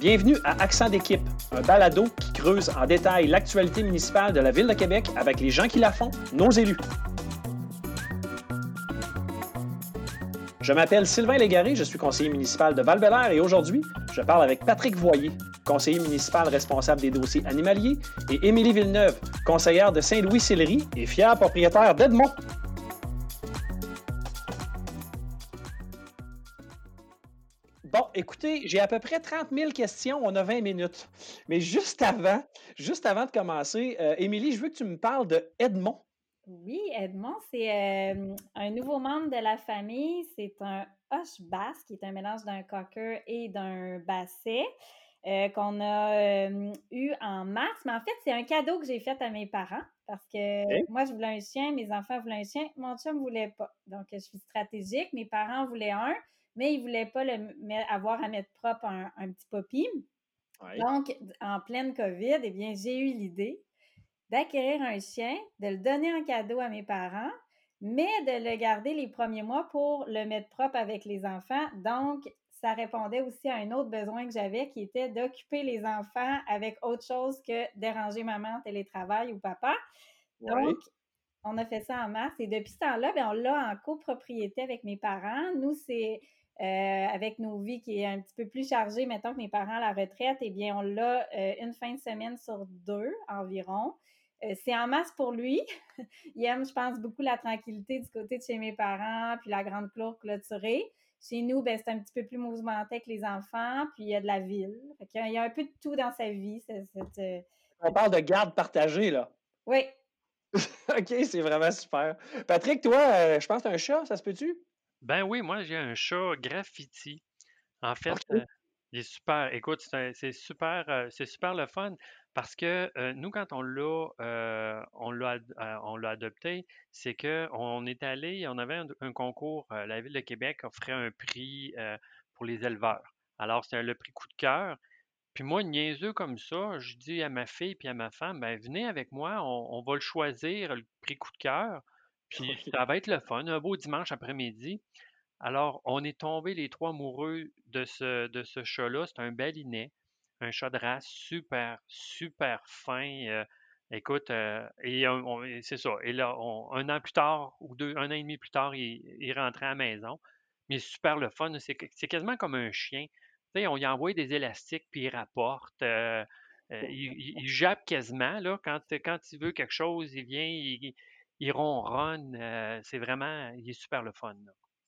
Bienvenue à Accent d'équipe, un balado qui creuse en détail l'actualité municipale de la Ville de Québec avec les gens qui la font, nos élus. Je m'appelle Sylvain Légaré, je suis conseiller municipal de val et aujourd'hui, je parle avec Patrick Voyer, conseiller municipal responsable des dossiers animaliers, et Émilie Villeneuve, conseillère de Saint-Louis-Sillery et fière propriétaire d'Edmond. Bon, écoutez, j'ai à peu près 30 000 questions. On a 20 minutes. Mais juste avant, juste avant de commencer, euh, Émilie, je veux que tu me parles de Edmond. Oui, Edmond, c'est euh, un nouveau membre de la famille. C'est un hoche basse qui est un mélange d'un cocker et d'un basset. Euh, qu'on a eu en mars. Mais en fait, c'est un cadeau que j'ai fait à mes parents parce que moi, je voulais un chien, mes enfants voulaient un chien, mon chum ne voulait pas. Donc, je suis stratégique. Mes parents voulaient un mais il ne voulait pas le, avoir à mettre propre un, petit poppy. Donc, en pleine COVID, eh bien, j'ai eu l'idée d'acquérir un chien, de le donner en cadeau à mes parents, mais de le garder les premiers mois pour le mettre propre avec les enfants. Donc, ça répondait aussi à un autre besoin que j'avais qui était d'occuper les enfants avec autre chose que déranger maman, télétravail ou papa. Donc, on a fait ça en mars et depuis ce temps-là, ben, on l'a en copropriété avec mes parents. Nous, c'est euh, avec nos vies qui est un petit peu plus chargée, mettons que mes parents à la retraite, eh bien, on l'a euh, une fin de semaine sur deux environ. Euh, c'est en masse pour lui. il aime, je pense, beaucoup la tranquillité du côté de chez mes parents, puis la grande cour clôturée. Chez nous, ben, c'est un petit peu plus mouvementé avec les enfants, puis il y a de la ville. il, y a, un peu de tout dans sa vie. On parle de garde partagée, là. Oui. OK, c'est vraiment super. Patrick, toi, je pense que tu as un chat, ça se peut-tu? Ben oui, moi, j'ai un chat graffiti. En fait, euh, il est super. Écoute, c'est super, euh, c'est super le fun parce que euh, nous, quand on l'a, on l'a, on l'a adopté, c'est que on est allé, on avait un, concours, la Ville de Québec offrait un prix pour les éleveurs. Alors, c'était le prix coup de cœur. Puis moi, niaiseux comme ça, je dis à ma fille puis à ma femme, ben venez avec moi, on va le choisir, le prix coup de cœur. Puis ça va être le fun, un beau dimanche après-midi. Alors, on est tombés les trois amoureux de ce, de ce chat-là. C'est un bel inet, un chat de race super, super fin. Euh, écoute, euh, et, c'est ça. Et là, un an plus tard, ou deux, un an et demi plus tard, il, il rentrait à la maison. Mais super le fun. C'est, quasiment comme un chien. On y envoie des élastiques, puis il rapporte. Euh, il, il, jappe quasiment. Là, quand, quand il veut quelque chose, il vient, il, il ronronne. C'est vraiment, il est super le fun.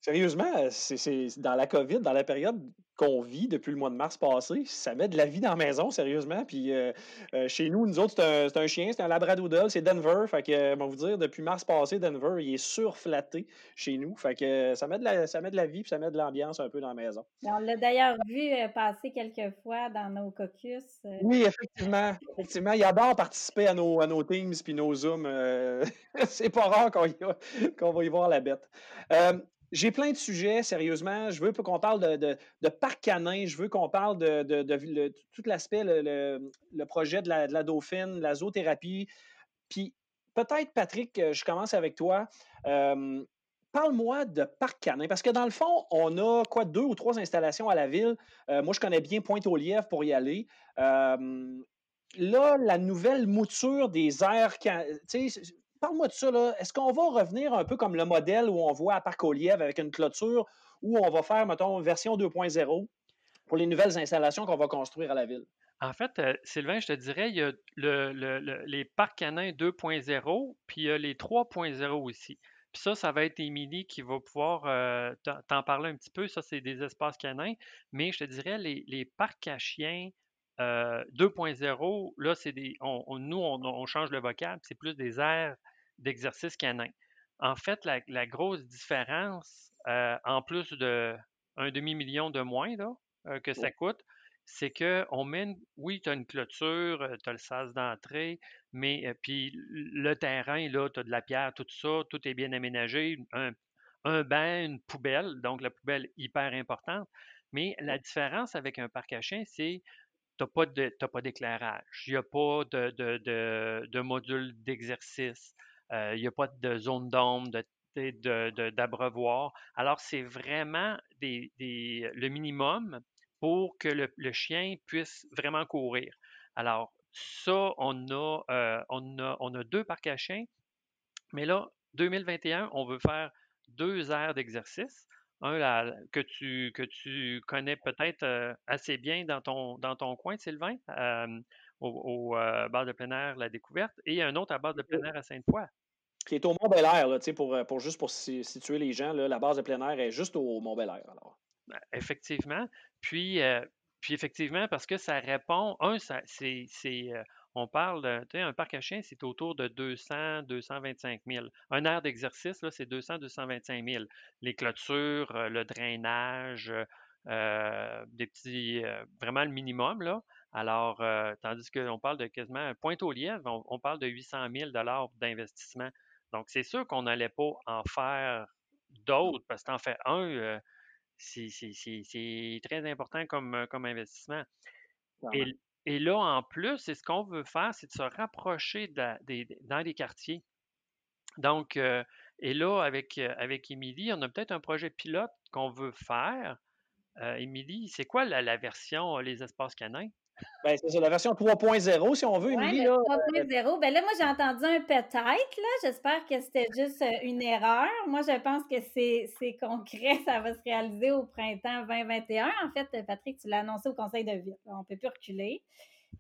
Sérieusement, c'est dans la COVID, dans la période qu'on vit depuis le mois de mars passé, ça met de la vie dans la maison, sérieusement. Puis euh, euh, chez nous, nous autres, c'est un, chien, c'est un labradoodle, c'est Denver. Fait que, vous dire, depuis mars passé, Denver, il est surflatté chez nous. Fait que ça met de la, ça met de la vie, puis ça met de l'ambiance un peu dans la maison. On l'a d'ailleurs vu passer quelques fois dans nos caucus. Oui, effectivement. effectivement. Il adore participer à nos, à nos Teams puis nos Zooms. c'est pas rare qu'on va y voir la bête. J'ai plein de sujets, sérieusement. Je veux qu'on parle de, parc canin. Je veux qu'on parle de, tout l'aspect, le, projet de la, dauphine, la zoothérapie. Puis peut-être, Patrick, euh, je commence avec toi. Parle-moi de parc canin, parce que dans le fond, on a quoi, deux ou trois installations à la ville. Euh, moi, je connais bien Pointe-aux-Lièvres pour y aller. là, la nouvelle mouture des airs, Parle-moi de ça. Là. Est-ce qu'on va revenir un peu comme le modèle où on voit à Parc Olièvre avec une clôture, où on va faire, mettons, version 2.0 pour les nouvelles installations qu'on va construire à la ville? En fait, euh, Sylvain, je te dirais, il y a les parcs canins 2.0, puis il y a les 3.0 aussi. Puis ça, ça va être Émilie qui va pouvoir euh, t'en parler un petit peu. Ça, c'est des espaces canins. Mais je te dirais, les, parcs à chiens 2.0, euh, là, c'est des. nous, on, change le vocable, c'est plus des aires d'exercice canin. En fait, la, grosse différence, euh, en plus de un demi-million de moins là, euh, que ça coûte, c'est qu'on mène, oui, tu as une clôture, euh, tu as le sas d'entrée, mais puis le terrain, là, tu as de la pierre, tout ça, tout est bien aménagé, un, un banc, une poubelle, donc la poubelle hyper importante. Mais la différence avec un parc à chiens, c'est tu n'as pas d'éclairage, il n'y a pas de, de, de, module d'exercice, il n'y a pas de zone d'ombre, d'abreuvoir. Alors, c'est vraiment des, le minimum pour que le, chien puisse vraiment courir. Alors, ça, on a, on a, on a deux parcs à chiens, mais là, 2021, on veut faire deux aires d'exercice. Un que, tu, que tu connais peut-être assez bien dans ton, dans ton coin, Sylvain, au, bar de plein air La Découverte, et un autre à bar de plein air à Sainte-Foy. Qui est au Mont-Bel-Air, pour, pour, juste pour situer les gens, la base de plein air est juste au Mont-Bel-Air. Alors. Ben, effectivement. Puis, puis effectivement, parce que ça répond, un, c'est on parle, un parc à chiens, c'est autour de 200, 225 000. Un air d'exercice, là, c'est 200, 225 000. Les clôtures, euh, le drainage, euh, des petits, euh, vraiment le minimum, là. Alors, tandis qu'on parle de quasiment pointe au lièvre, on, parle de 800 000 d'investissement. Donc, c'est sûr qu'on n'allait pas en faire d'autres, parce que en fait un, c'est très important comme, comme investissement. Et, et là, en plus, c'est ce qu'on veut faire, c'est de se rapprocher dans les quartiers. Donc, euh, et là, avec, euh, avec Émilie, on a peut-être un projet pilote qu'on veut faire. Euh, Émilie, c'est quoi la, version Les espaces canins? Ben, c'est la version 3.0, si on veut, Émilie. 3.0. Ben là, moi, j'ai entendu un peut-être. J'espère que c'était juste une erreur. Moi, je pense que c'est concret. Ça va se réaliser au printemps 2021. En fait, Patrick, tu l'as annoncé au Conseil de ville. On ne peut plus reculer.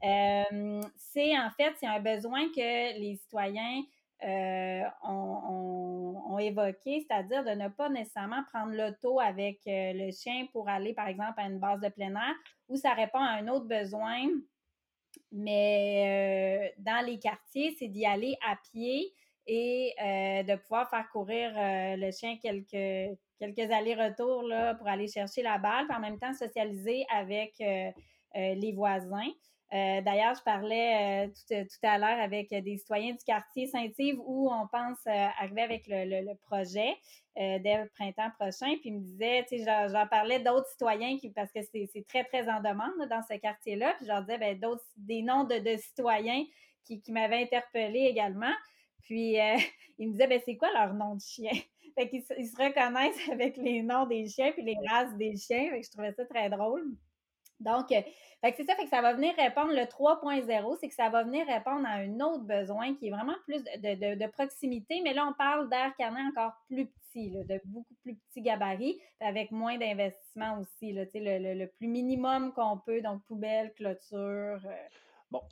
c'est en fait, c'est un besoin que les citoyens euh, ont, évoqué, c'est-à-dire de ne pas nécessairement prendre l'auto avec euh, le chien pour aller, par exemple, à une base de plein air, où ça répond à un autre besoin. Mais euh, dans les quartiers, c'est d'y aller à pied et de pouvoir faire courir le chien quelques, quelques allers-retours pour aller chercher la balle, puis en même temps socialiser avec les voisins. Euh, d'ailleurs, je parlais euh, tout, à l'heure avec des citoyens du quartier Saint-Yves où on pense euh, arriver avec le, projet dès le printemps prochain. Puis ils me disaient, tu sais, j'en parlais d'autres citoyens parce que c'est très, très en demande dans ce quartier-là. Puis je leur disais, ben, d'autres, des noms de, citoyens qui, m'avaient interpellé également. Puis ils me disaient, ben, c'est quoi leur nom de chien? fait qu'ils ils se reconnaissent avec les noms des chiens puis les races des chiens. Fait que je trouvais ça très drôle. Donc, euh, c'est ça, fait que ça va venir répondre, le 3.0, c'est que ça va venir répondre à un autre besoin qui est vraiment plus de, proximité, mais là, on parle d'air canin encore plus petit, de beaucoup plus petit gabarit, avec moins d'investissement aussi, là, le, le, plus minimum qu'on peut, donc poubelle, clôture. Euh, bon,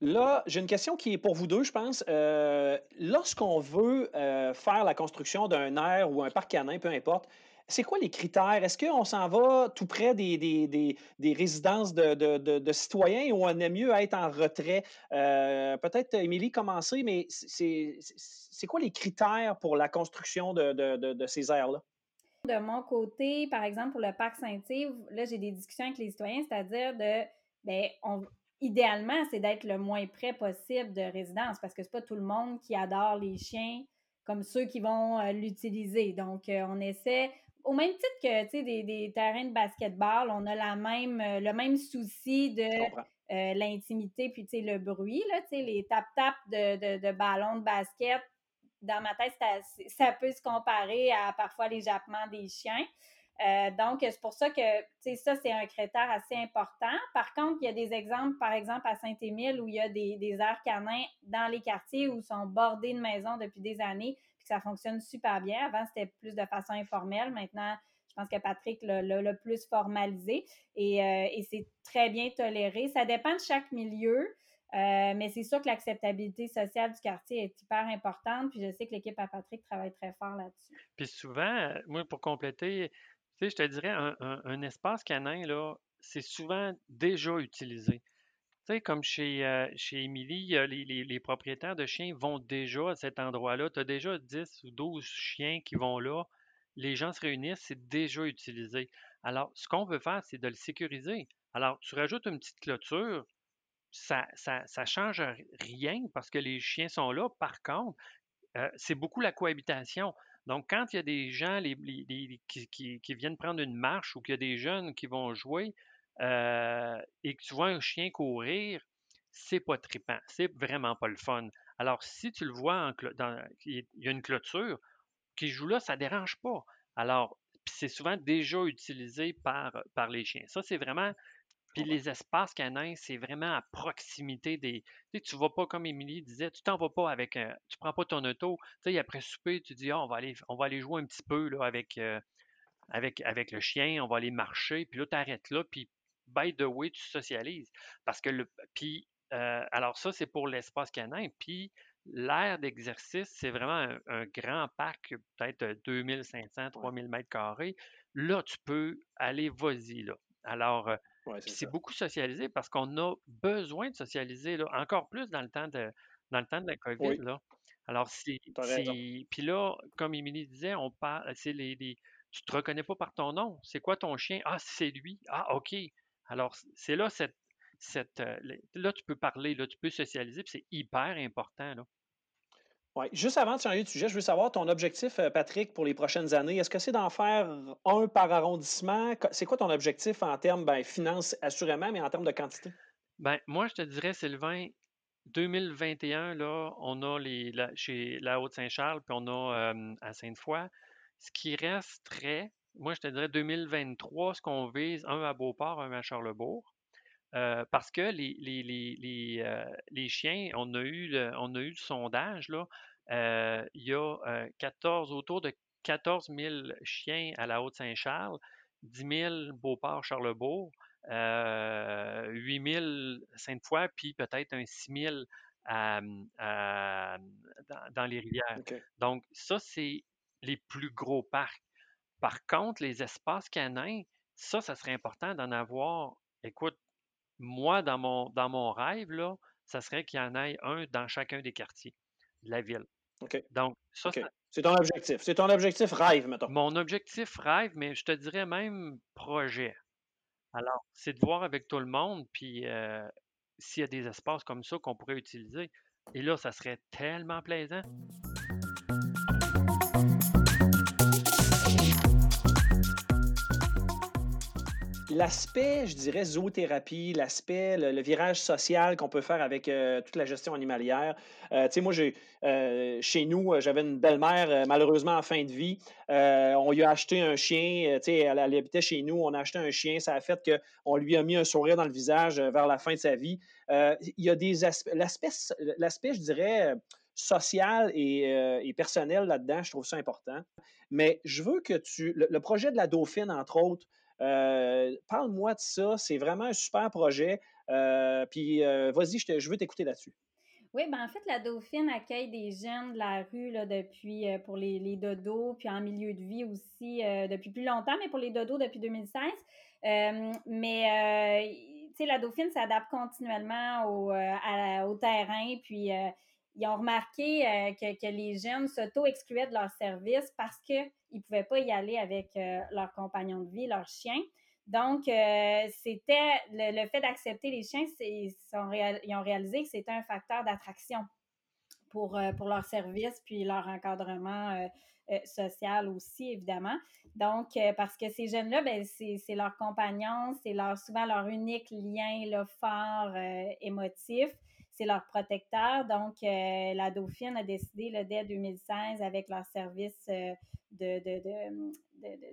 là, j'ai une question qui est pour vous deux, je pense. Euh, lorsqu'on veut faire la construction d'un air ou un parc canin, peu importe, c'est quoi les critères? Est-ce qu'on s'en va tout près des, des, résidences de, citoyens ou on aime mieux être en retrait? Euh, peut-être, Émilie, commencer, mais c'est quoi les critères pour la construction de, ces aires-là? De mon côté, par exemple, pour le parc Saint-Yves, là, j'ai des discussions avec les citoyens, c'est-à-dire de, ben, idéalement, c'est d'être le moins près possible de résidence parce que c'est pas tout le monde qui adore les chiens comme ceux qui vont euh, l'utiliser. Donc, euh, on essaie, au même titre que des, des terrains de basketball, on a la même, euh, le même souci de euh, l'intimité puis le bruit, là, les tap-tap de, de, ballons de basket. Dans ma tête, ça, peut se comparer à parfois les jappements des chiens. Euh, donc, c'est pour ça que ça, c'est un critère assez important. Par contre, il y a des exemples, par exemple, à Saint-Émile, où il y a des, des aires canins dans les quartiers où sont bordés de maisons depuis des années ça fonctionne super bien. Avant, c'était plus de façon informelle. Maintenant, je pense que Patrick l'a plus formalisé et, euh, et c'est très bien toléré. Ça dépend de chaque milieu. Euh, mais c'est sûr que l'acceptabilité sociale du quartier est hyper importante. Puis je sais que l'équipe à Patrick travaille très fort là-dessus. Puis souvent, moi, pour compléter, tu sais, je te dirais, un, un espace canin, là, c'est souvent déjà utilisé. Tu sais, comme chez, euh, chez Émilie, les, les, propriétaires de chiens vont déjà à cet endroit-là. Tu as déjà 10 ou 12 chiens qui vont là. Les gens se réunissent, c'est déjà utilisé. Alors, ce qu'on veut faire, c'est de le sécuriser. Alors, tu rajoutes une petite clôture, ça ça, change rien parce que les chiens sont là. Par contre, euh, c'est beaucoup la cohabitation. Donc, quand il y a des gens qui, qui, viennent prendre une marche ou qu'il y a des jeunes qui vont jouer, et que tu vois un chien courir, c'est pas trippant, c'est vraiment pas le fun. Alors, si tu le vois, il y a une clôture qui joue là, ça dérange pas. Alors, c'est souvent déjà utilisé par, par les chiens. Ça, c'est vraiment puis les espaces canins, c'est vraiment à proximité des. Tu sais, tu vas pas, comme Émilie disait, tu t'en vas pas avec. Tu tu prends pas ton auto. Tu sais, après souper, tu dis, ah, on, va aller, on va aller jouer un petit peu là, avec, euh, avec, avec le chien, on va aller marcher. Puis là, tu arrêtes là. Puis, by the way, tu socialises. Parce que le. Puis, euh, alors, ça, c'est pour l'espace canin. Puis, l'aire d'exercice, c'est vraiment un, grand parc, peut-être 2500, 3000 mètres carrés. Là, tu peux aller, vas-y, là. Alors, euh, c'est beaucoup socialisé parce qu'on a besoin de socialiser, là, encore plus dans le temps de, dans le temps de la COVID. Là. Alors, c'est. Puis là, comme Émilie disait, on parle, c'est les, Tu te reconnais pas par ton nom. C'est quoi ton chien? Ah, c'est lui. Ah, OK. Alors, c'est là cette. cette euh, là, tu peux parler, là, tu peux socialiser, puis c'est hyper important. Là. Juste avant de changer de sujet, je veux savoir ton objectif, euh, Patrick, pour les prochaines années. Est-ce que c'est d'en faire un par arrondissement? C'est quoi ton objectif en termes, ben, finances, assurément, mais en termes de quantité? Ben, moi, je te dirais, Sylvain, 2021, là, on a les, chez la Haute-Saint-Charles, puis on a à Sainte-Foy. Ce qui resterait, moi, je te dirais 2023, ce qu'on vise, un à Beauport, un à Charlebourg. Euh, parce que les, les, les, euh, les, chiens, on a eu le, on a eu le sondage, là, euh, il y a 14, autour de 14 000 chiens à la Haute-Saint-Charles, 10 000 Beauport-Charlebourg, 8 000 Sainte-Foy, puis peut-être un 6 000 dans, les rivières. Donc, ça, c'est les plus gros parcs. Par contre, les espaces canins, ça, ça serait important d'en avoir, écoute, moi, dans mon, dans mon rêve, là, ça serait qu'il y en ait un dans chacun des quartiers de la ville. OK. Donc, ça, c'est ton objectif. C'est ton objectif rêve, mettons. Mon objectif rêve, mais je te dirais même projet. Alors, c'est de voir avec tout le monde, puis euh, s'il y a des espaces comme ça qu'on pourrait utiliser. Et là, ça serait tellement plaisant. L'aspect, je dirais, zoothérapie, l'aspect, le, virage social qu'on peut faire avec euh, toute la gestion animalière. Euh, tu sais, moi, euh, chez nous, j'avais une belle-mère, malheureusement en fin de vie. on lui a acheté un chien, tu sais, elle, habitait chez nous, on a acheté un chien. Ça a fait qu'on lui a mis un sourire dans le visage vers la fin de sa vie. Il y a des aspects, l'aspect, l'aspect je dirais, social et, personnel là-dedans, je trouve ça important. Mais je veux que tu. le projet de la Dauphine, entre autres, euh, parle-moi de ça. C'est vraiment un super projet. Euh, puis, euh, vas-y, je, veux t'écouter là-dessus. Oui, ben en fait, la Dauphine accueille des jeunes de la rue là, depuis pour les, dodos, puis en milieu de vie aussi depuis plus longtemps, mais pour les dodos depuis 2016. mais tu sais, la Dauphine s'adapte continuellement au, au terrain, puis ils ont remarqué euh, que, les jeunes s'auto-excluaient de leur service parce qu'ils ne pouvaient pas y aller avec euh, leur compagnon de vie, leur chien. Donc, euh, c'était le, fait d'accepter les chiens, ils, ont réalisé que c'était un facteur d'attraction pour, leur service puis leur encadrement social aussi, évidemment. Donc, parce que ces jeunes-là, ben, c'est leur compagnon, c'est leur, souvent leur unique lien fort, émotif c'est leur protecteur. Donc, euh, la Dauphine a décidé là, dès 2016 avec leur service euh, de, de,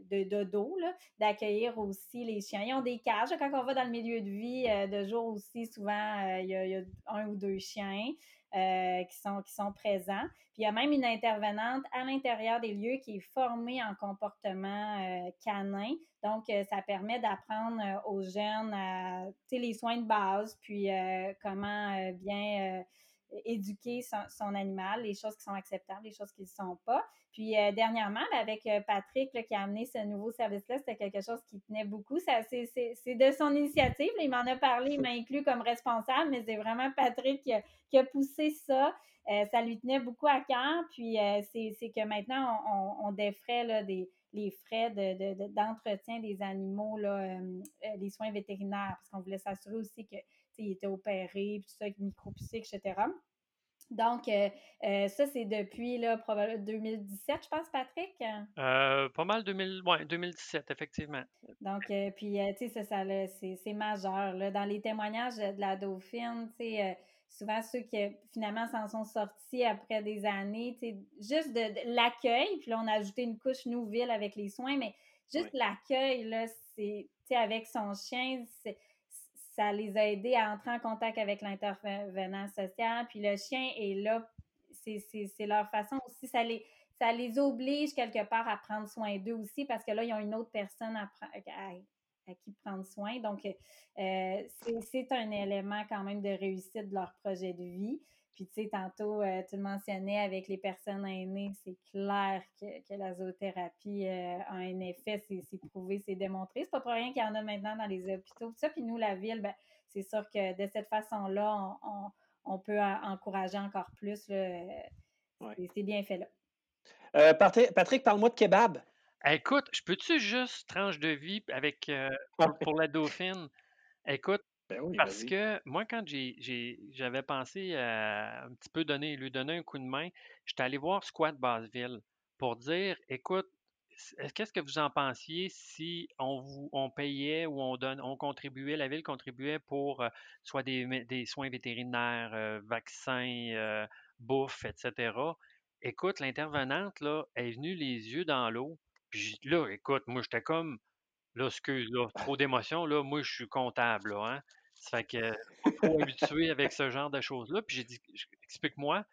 de, dodo d'accueillir aussi les chiens. Ils ont des cages. Quand on va dans le milieu de vie, euh, de jour aussi, souvent, il y, a, un ou deux chiens. Qui, sont, qui sont présents. Puis il y a même une intervenante à l'intérieur des lieux qui est formée en comportement canin. Donc, ça permet d'apprendre aux jeunes les soins de base, puis comment bien éduquer son, animal, les choses qui sont acceptables, les choses qui ne sont pas. Puis euh, dernièrement, avec euh, Patrick qui a amené ce nouveau service-là, c'était quelque chose qui tenait beaucoup. C'est de son initiative. il m'en a parlé, il m'a inclus comme responsable, mais c'est vraiment Patrick qui a, poussé ça. Euh, ça lui tenait beaucoup à cœur. Puis c'est que maintenant, on, défrait des, les frais d'entretien des animaux, là, les soins vétérinaires, parce qu'on voulait s'assurer aussi que il était opéré, puis tout ça, avec micro etc. Donc, euh, euh, ça, c'est depuis là, probablement 2017, je pense, Patrick? Euh, pas mal 2000, ouais, 2017, effectivement. Donc, puis, tu sais, ça, ça c'est majeur. Là. Dans les témoignages de la Dauphine, tu sais, souvent ceux qui finalement s'en sont sortis après des années, tu sais, juste de, l'accueil, puis là, on a ajouté une couche nouvelle avec les soins, mais juste l'accueil, là, c'est, tu sais, avec son chien, c'est ça les a aidés à entrer en contact avec l'intervenant social. Puis le chien est là, c'est leur façon aussi, ça les, ça les oblige quelque part à prendre soin d'eux aussi parce que là, ils ont une autre personne à, à, qui prendre soin. Donc, euh, c'est un élément quand même de réussite de leur projet de vie. Puis, tu sais, tantôt, euh, tu le mentionnais avec les personnes aînées, c'est clair que, la zoothérapie euh, a un effet, c'est prouvé, c'est démontré. C'est pas pour rien qu'il y en a maintenant dans les hôpitaux. ça, puis nous, la ville, ben, c'est sûr que de cette façon-là, on, peut encourager encore plus. C'est bien fait là. Euh, Patrick, parle-moi de kebab. Écoute, je peux-tu juste tranche de vie avec pour la dauphine? Écoute, ben Parce que moi, quand j'avais pensé à un petit peu donner, lui donner un coup de main, j'étais allé voir Squat Basseville pour dire, écoute, qu'est-ce que vous en pensiez si on vous on payait ou on donne on contribuait, la ville contribuait pour euh, soit des, soins vétérinaires, euh, vaccins, euh, bouffe, etc. Écoute, l'intervenante là est venue les yeux dans l'eau. Puis là, écoute, moi j'étais comme Là, excuse, là, trop d'émotions, là, moi, je suis comptable, là, hein. Ça fait que, pas trop habitué avec ce genre de choses-là. Puis j'ai dit, explique-moi.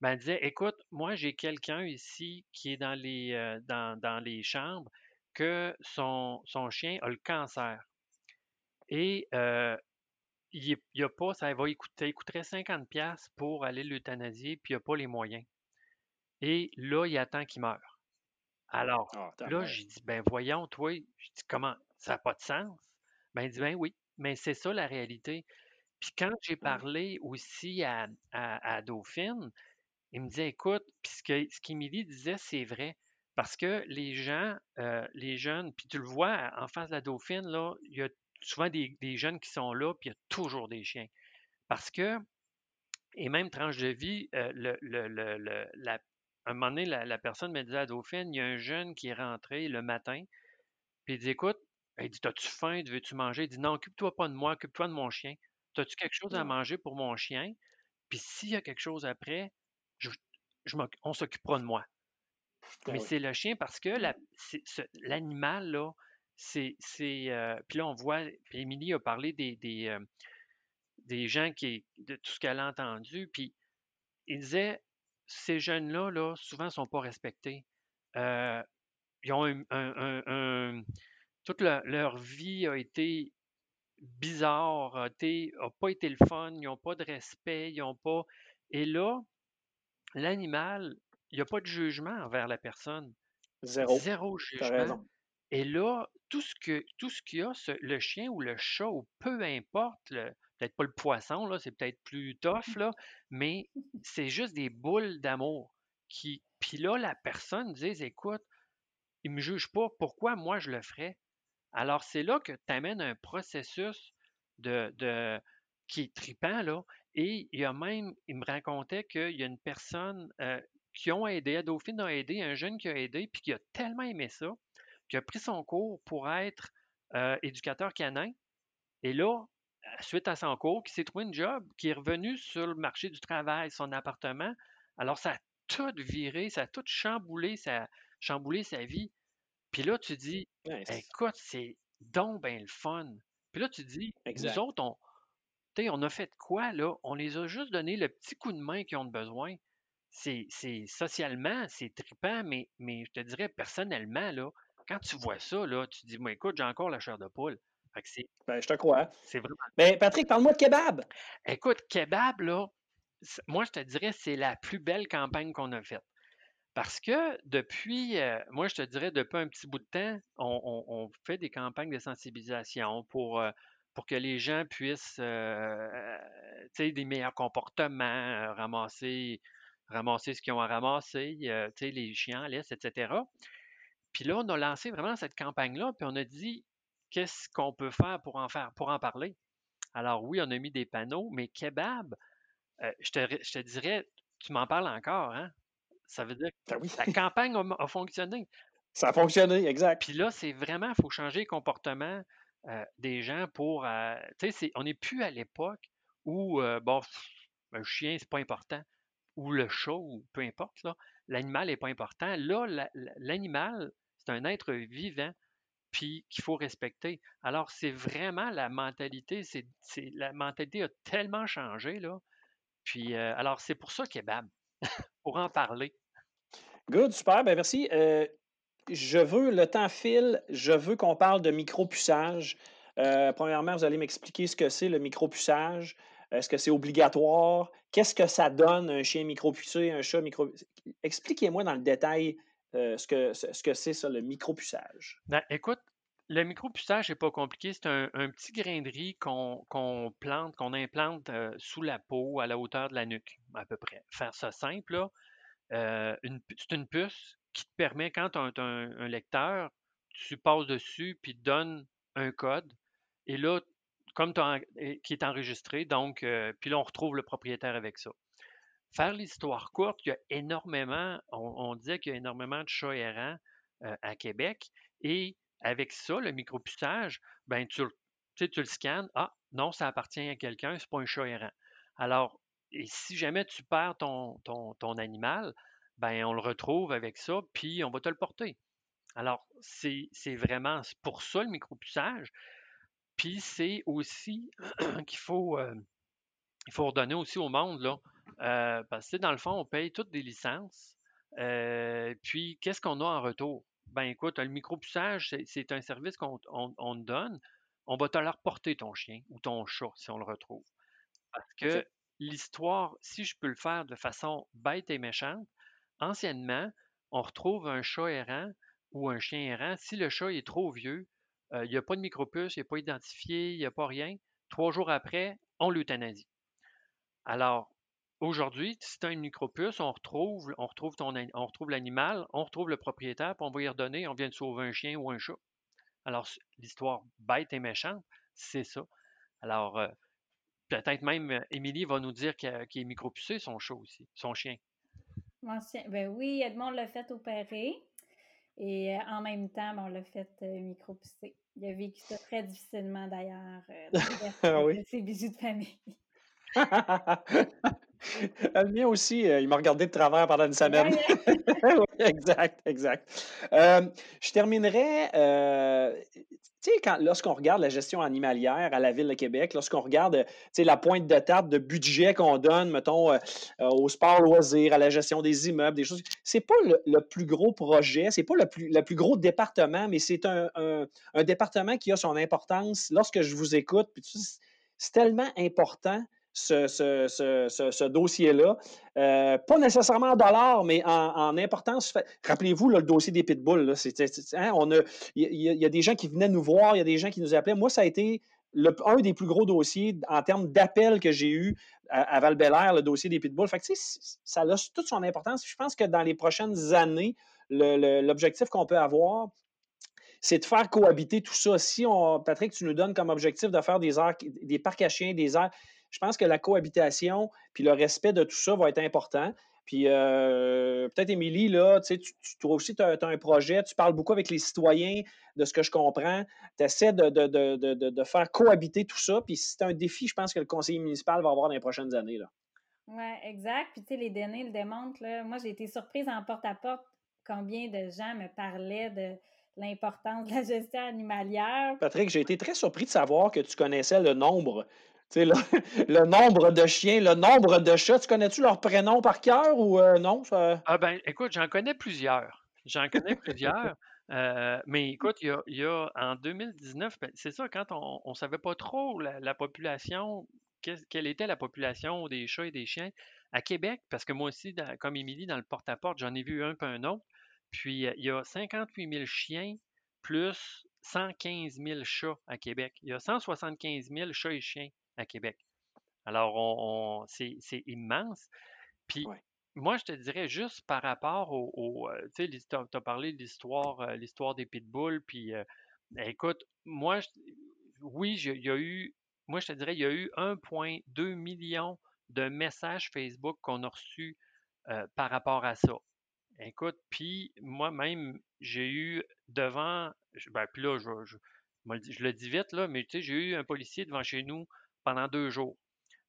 Ben, elle disait, écoute, moi, j'ai quelqu'un ici qui est dans les, euh, dans, dans, les chambres que son, son chien a le cancer. Et euh, il n'y a pas, ça va écouter, coûterait 50$ pour aller l'euthanasier, puis il n'y a pas les moyens. Et là, il attend qu'il meure. Alors, ah, là, j'ai dit, ben voyons, toi, je dis, comment, ça n'a pas de sens? Ben, il dit, ben oui, mais c'est ça la réalité. Puis quand j'ai parlé aussi à, à, Dauphine, il me disait, écoute, puis ce qu'Émilie disait, c'est vrai. Parce que les gens, euh, les jeunes, puis tu le vois en face de la Dauphine, là, il y a souvent des, jeunes qui sont là, puis il y a toujours des chiens. Parce que, et même tranche de vie, euh, le, le, la, un moment donné, la, personne me disait à Dauphine, il y a un jeune qui est rentré le matin, puis il dit, écoute, il dit, as-tu faim, veux-tu manger? Il dit, non, occupe-toi pas de moi, occupe-toi de mon chien. As-tu quelque chose à manger pour mon chien? Puis s'il y a quelque chose après, je, on s'occupera de moi. Mais c'est le chien parce que l'animal, là, c'est. Euh, puis là, on voit, puis Émilie a parlé des, des, euh, des gens qui, de tout ce qu'elle a entendu, puis il disait, ces jeunes-là, là, souvent, ne sont pas respectés. Euh, ils ont un, toute leur, vie a été bizarre, n'a pas été le fun, ils n'ont pas de respect, ils n'ont pas. Et là, l'animal, il n'y a pas de jugement envers la personne. Zéro. Zéro jugement. Et là, tout ce que tout ce qu'il y a, le chien ou le chat, ou peu importe, peut-être pas le poisson, là, c'est peut-être plus tough, là, mais c'est juste des boules d'amour. Qui... Puis là, la personne dit écoute, il ne me juge pas, pourquoi moi je le ferais? Alors, c'est là que tu amènes un processus de, de, qui est tripant, là. Et il y a même, il me racontait qu'il y a une personne euh, qui ont aidé, Dauphine a aidé, un jeune qui a aidé, puis qui a tellement aimé ça, qui a pris son cours pour être euh, éducateur canin. Et là, suite à son cours, qui s'est trouvé une job, qui est revenu sur le marché du travail, son appartement. Alors, ça a tout viré, ça a tout chamboulé, ça a chamboulé sa vie. Puis là, tu dis, écoute, c'est donc bien le fun. Puis là, tu dis, nous autres, on, on a fait quoi, là? On les a juste donné le petit coup de main qu'ils ont besoin. C'est socialement, c'est trippant, mais, mais je te dirais personnellement, là, quand tu vois ça, là, tu dis, moi, écoute, j'ai encore la chair de poule. Ben, je te crois. C'est vraiment. Mais Patrick, parle-moi de kebab. Écoute, kebab, là, moi, je te dirais, c'est la plus belle campagne qu'on a faite. Parce que depuis, euh, moi, je te dirais, depuis un petit bout de temps, on, fait des campagnes de sensibilisation pour, euh, pour que les gens puissent, euh, tu sais, des meilleurs comportements, ramasser, ramasser ce qu'ils ont à ramasser, tu sais, les chiens, laisse, etc. Puis là, on a lancé vraiment cette campagne-là, puis on a dit, qu'est-ce qu'on peut faire pour en faire, pour en parler? Alors oui, on a mis des panneaux, mais kebab, euh, je, te, je te dirais, tu m'en parles encore, hein? Ça veut dire que oui, la campagne a, a fonctionné. ça a fonctionné, exact. Puis là, c'est vraiment, il faut changer le comportement euh, des gens pour. euh, tu sais, on n'est plus à l'époque où, bon, un chien, c'est pas important, ou le chat, ou peu importe, là, l'animal n'est pas important. Là, la- la- l'animal, c'est un être vivant, puis qu'il faut respecter. Alors, c'est vraiment la mentalité, c'est, la mentalité a tellement changé, là. Puis, euh, alors, c'est pour ça Kebab, pour en parler. Good, super, ben merci. Euh, je veux, le temps file, je veux qu'on parle de micropuçage. Euh, premièrement, vous allez m'expliquer ce que c'est le micropuçage. Est-ce que c'est obligatoire? Qu'est-ce que ça donne un chien micropucé, un chat micro... Expliquez-moi dans le détail euh, ce que ce ce que c'est ça, le micropuçage. Ben, écoute, le micropuçage n'est pas compliqué. C'est un, petit grain de riz qu'on plante, qu'on implante euh, sous la peau, à la hauteur de la nuque, à peu près. Faire ça simple, euh, c'est une puce qui te permet, quand tu as un, lecteur, tu passes dessus puis te donne un code. Et là, comme qui est enregistré, donc, puis là, on retrouve le propriétaire avec ça. Faire l'histoire courte, il y a énormément, on, disait qu'il y a énormément de chats errants euh, à Québec. Et avec ça, le micropuçage, ben, tu, le- tu le scannes. Ah, non, ça appartient à quelqu'un, c'est pas un chat errant. Alors, si jamais tu perds ton, animal, ben, on le retrouve avec ça, puis on va te le porter. Alors, c'est vraiment pour ça le micropuçage. Puis c'est aussi qu'il faut, euh, faut redonner aussi au monde, là. Euh, parce que, dans le fond, on paye toutes des licences. Euh, puis, qu'est-ce qu'on a en retour? Ben, écoute, le micropuçage, c'est un service qu'on on, donne. On va te le reporter, ton chien ou ton chat, si on le retrouve. Parce que l'histoire, si je peux le faire de façon bête et méchante, anciennement, on retrouve un chat errant ou un chien errant. Si le chat est trop vieux, euh, il n'y a pas de micropuce, il n'est pas identifié, il n'y a pas rien. Trois jours après, on l'euthanasie. Alors, aujourd'hui, si tu as une micropuce, on retrouve, on retrouve, ton, on retrouve l'animal, on retrouve le propriétaire, puis on va y redonner, on vient de sauver un chien ou un chat. Alors, l'histoire bête et méchante, c'est ça. Alors, euh, peut-être même euh, Émilie va nous dire qu'il est micropucé, son chat aussi, son chien. Mon chien- ben oui, Edmond l'a fait opérer. Et euh, en même temps, ben, on l'a fait euh, micro-pousser. Il a vécu ça très difficilement d'ailleurs, dans Ah oui. ses bijoux de famille. Le mien aussi, euh, il m'a regardé de travers pendant une semaine. Oui, exact, exact. Euh, je terminerai, euh, tu sais, lorsqu'on regarde la gestion animalière à la Ville de Québec, lorsqu'on regarde, la pointe de table de budget qu'on donne, mettons, au sport loisir, à la gestion des immeubles, des choses, c'est pas le, le plus gros projet, c'est pas le plus, le plus gros département, mais c'est un, un- un département qui a son importance. Lorsque je vous écoute, puis c'est tellement important ce, dossier-là. Euh, pas nécessairement en dollars, mais en, importance. Rappelez-vous le dossier des pitbulls. hein, Il y, y a des gens qui venaient nous voir, il y a des gens qui nous appelaient. Moi, ça a été un des plus gros dossiers en termes d'appels que j'ai eu à, à val le dossier des pitbulls. Fait que, ça a toute son importance. Je pense que dans les prochaines années, l'objectif qu'on peut avoir, c'est de faire cohabiter tout ça. Si Patrick, tu nous donnes comme objectif de faire des, des parcs à chiens, des aires, je pense que la cohabitation puis le respect de tout ça va être important. Puis euh, peut-être, Émilie, là, tu, sais, tu, toi aussi, tu as, un projet, tu parles beaucoup avec les citoyens, de ce que je comprends. Tu essaies de, de, de, de, de faire cohabiter tout ça. Puis c'est un défi, je pense, que le conseiller municipal va avoir dans les prochaines années. Là. Oui, exact. Puis, tu sais, les données le démontrent. Là. Moi, j'ai été surprise en porte-à-porte combien de gens me parlaient de l'importance de la gestion animalière. Patrick, j'ai été très surpris de savoir que tu connaissais le nombre. Le, le nombre de chiens, le nombre de chats. Tu connais-tu leur prénom par cœur ou euh, non? Ah ben, écoute, j'en connais plusieurs. J'en connais plusieurs. Euh, mais écoute, il y a, il y a- en 2019, ben, c'est ça, quand on ne savait pas trop la, la population, quelle était la population des chats et des chiens à Québec, parce que moi aussi, comme Émilie, dans le porte-à-porte, j'en ai vu un peu un autre. Puis, euh, il y a 58 000 chiens plus 115 000 chats à Québec. Il y a 175 000 chats et chiens à Québec. Alors, on, on- c'est immense. Puis, Ouais. moi, je te dirais juste par rapport au, au, euh, tu sais, tu as parlé de l'histoire, euh, l'histoire des pitbulls, puis euh, écoute, moi, je- oui, il y a eu, moi, je te dirais, il y a eu 1,2 million de messages Facebook qu'on a reçus euh, par rapport à ça. Écoute, puis moi-même, j'ai eu devant, ben, puis là, je, je, je, le dis vite, là, mais tu sais, j'ai eu un policier devant chez nous pendant deux jours.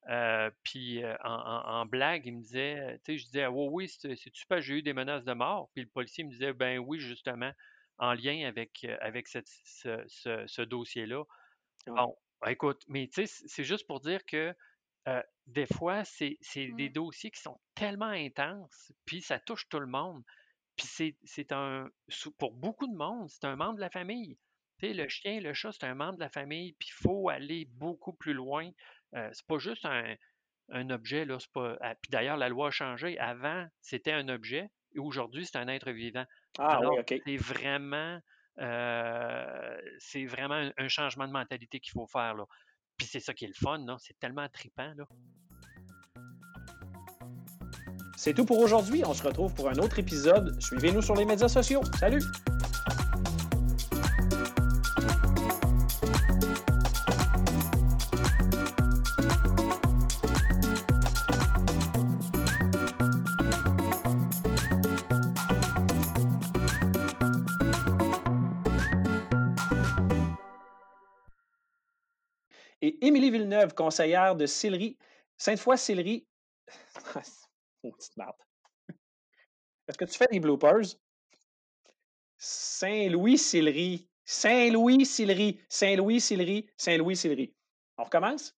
Euh, puis euh, en, blague, il me disait, tu sais, je disais, ah, oui, c'est-tu pas, j'ai eu des menaces de mort? Puis le policier me disait, ben oui, justement, en lien avec, avec ce, ce dossier-là. Bon, écoute, mais tu sais, c'est juste pour dire que des fois, c'est des mmh. dossiers qui sont tellement intenses, puis ça touche tout le monde. Puis c'est un, pour beaucoup de monde, c'est un membre de la famille. Tu sais, le chien, le chat, c'est un membre de la famille, puis il faut aller beaucoup plus loin. Euh, c'est pas juste un, un objet, là. Pas, ah, puis d'ailleurs, la loi a changé. Avant, c'était un objet, et aujourd'hui, c'est un être vivant. Ah oui, OK. C'est vraiment, euh, c'est vraiment un, changement de mentalité qu'il faut faire, là. Puis c'est ça qui est le fun, là. C'est tellement trippant, là. C'est tout pour aujourd'hui. On se retrouve pour un autre épisode. Suivez-nous sur les médias sociaux. Salut! Conseillère de Sillery, Sainte-Foy-Sillery. petite merde. Est-ce que tu fais des bloopers? Saint-Louis-Sillery. Saint-Louis-Sillery. Saint-Louis-Sillery. Saint-Louis-Sillery. On recommence?